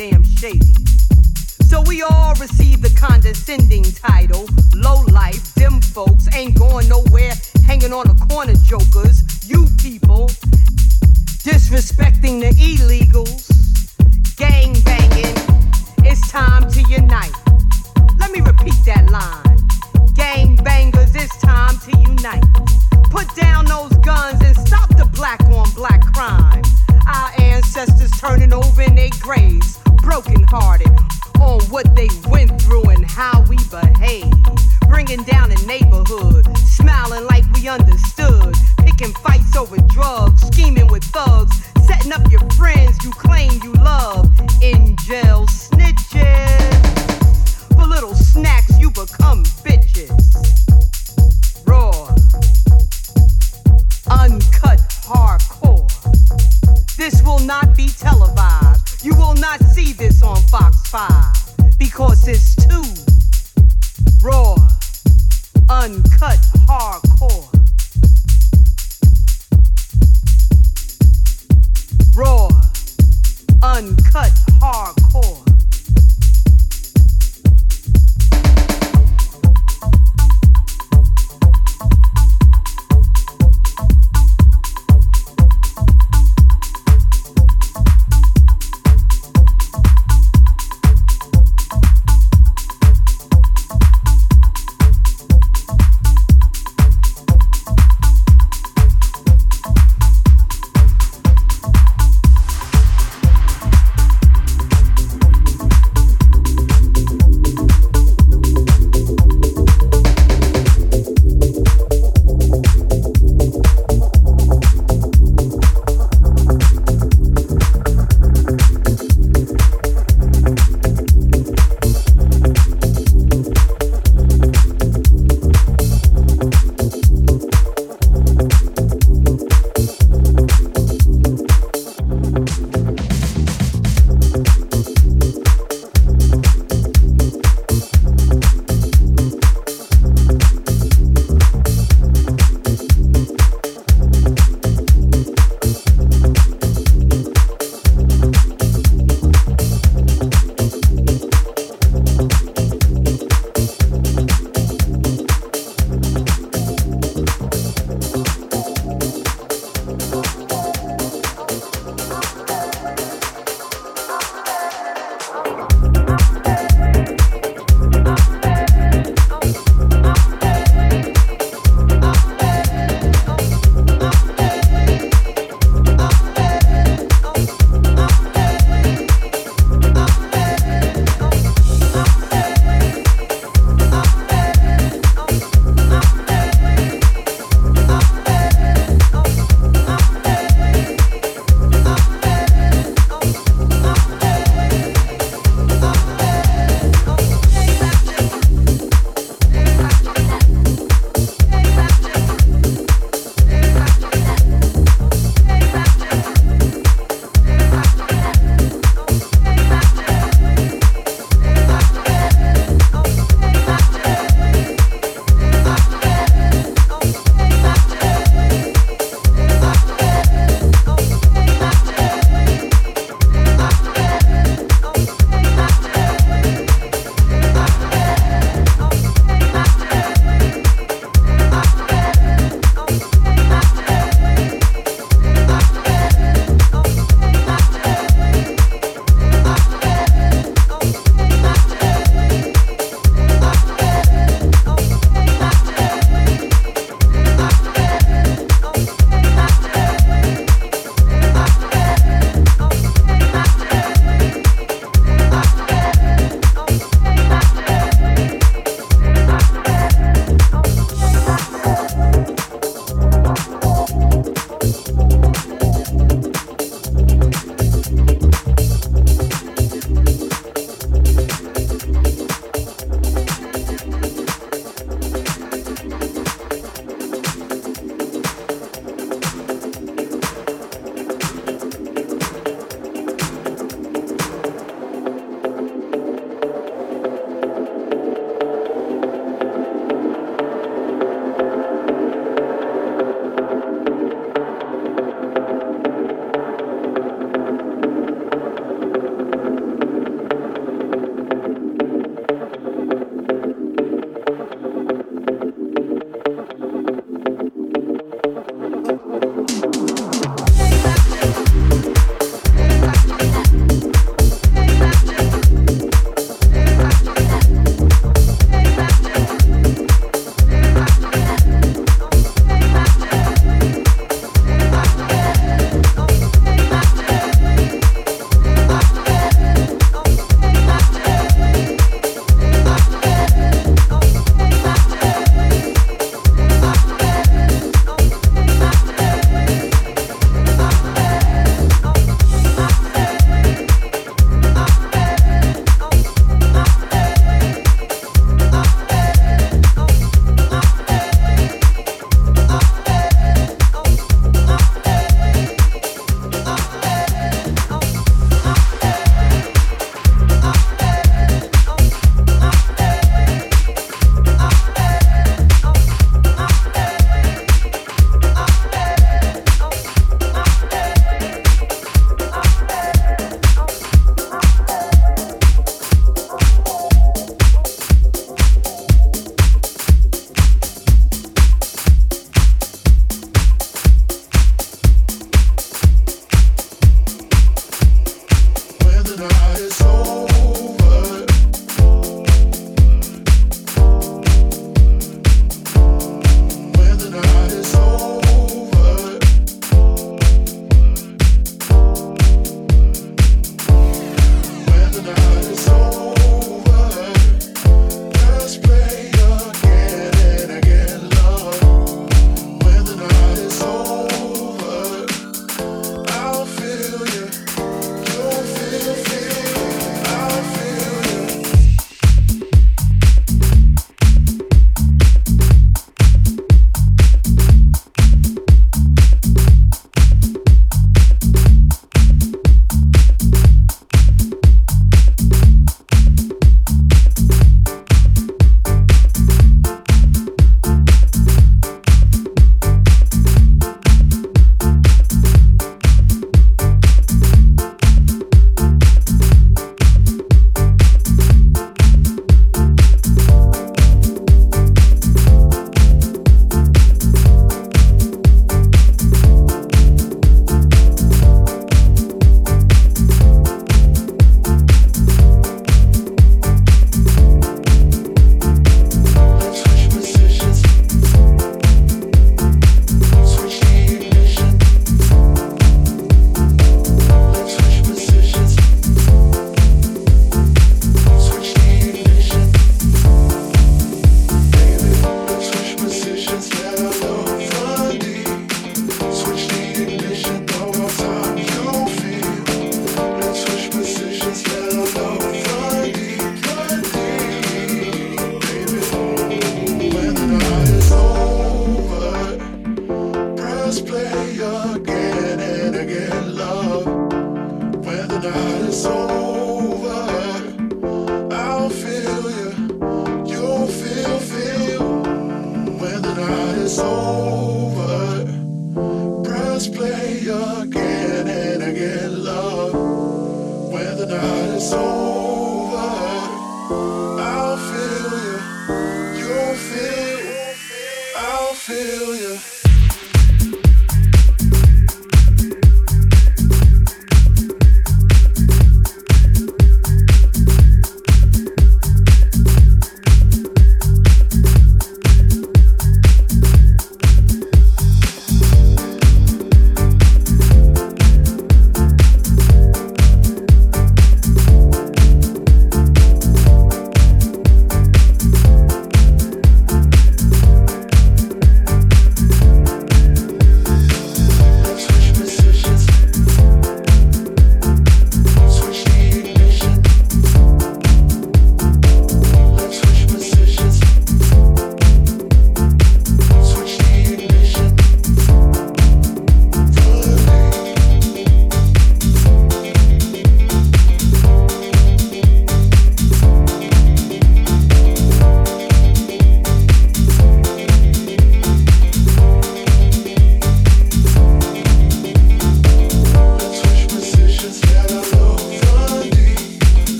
goddamn shady. So we all receive the condescending title. Low life, them folks ain't going nowhere, hanging on the corner jokers. You people disrespecting the illegals, gang banging. It's time to unite. Let me repeat that line. Gang bangers, it's time to unite. Put down those guns and stop the black on black crime. Our ancestors turning over in their graves, broken hearted on what they went through and how we behave. Bringing down the neighborhood, smiling like we understood. Picking fights over drugs, scheming with thugs, setting up your friends you claim you love. In jail snitches. For little snacks, you become bitches. Raw, uncut, hardcore. This will not be televised. You will not see this on Fox 5 because it's too raw, uncut, hardcore. Raw, uncut, hardcore.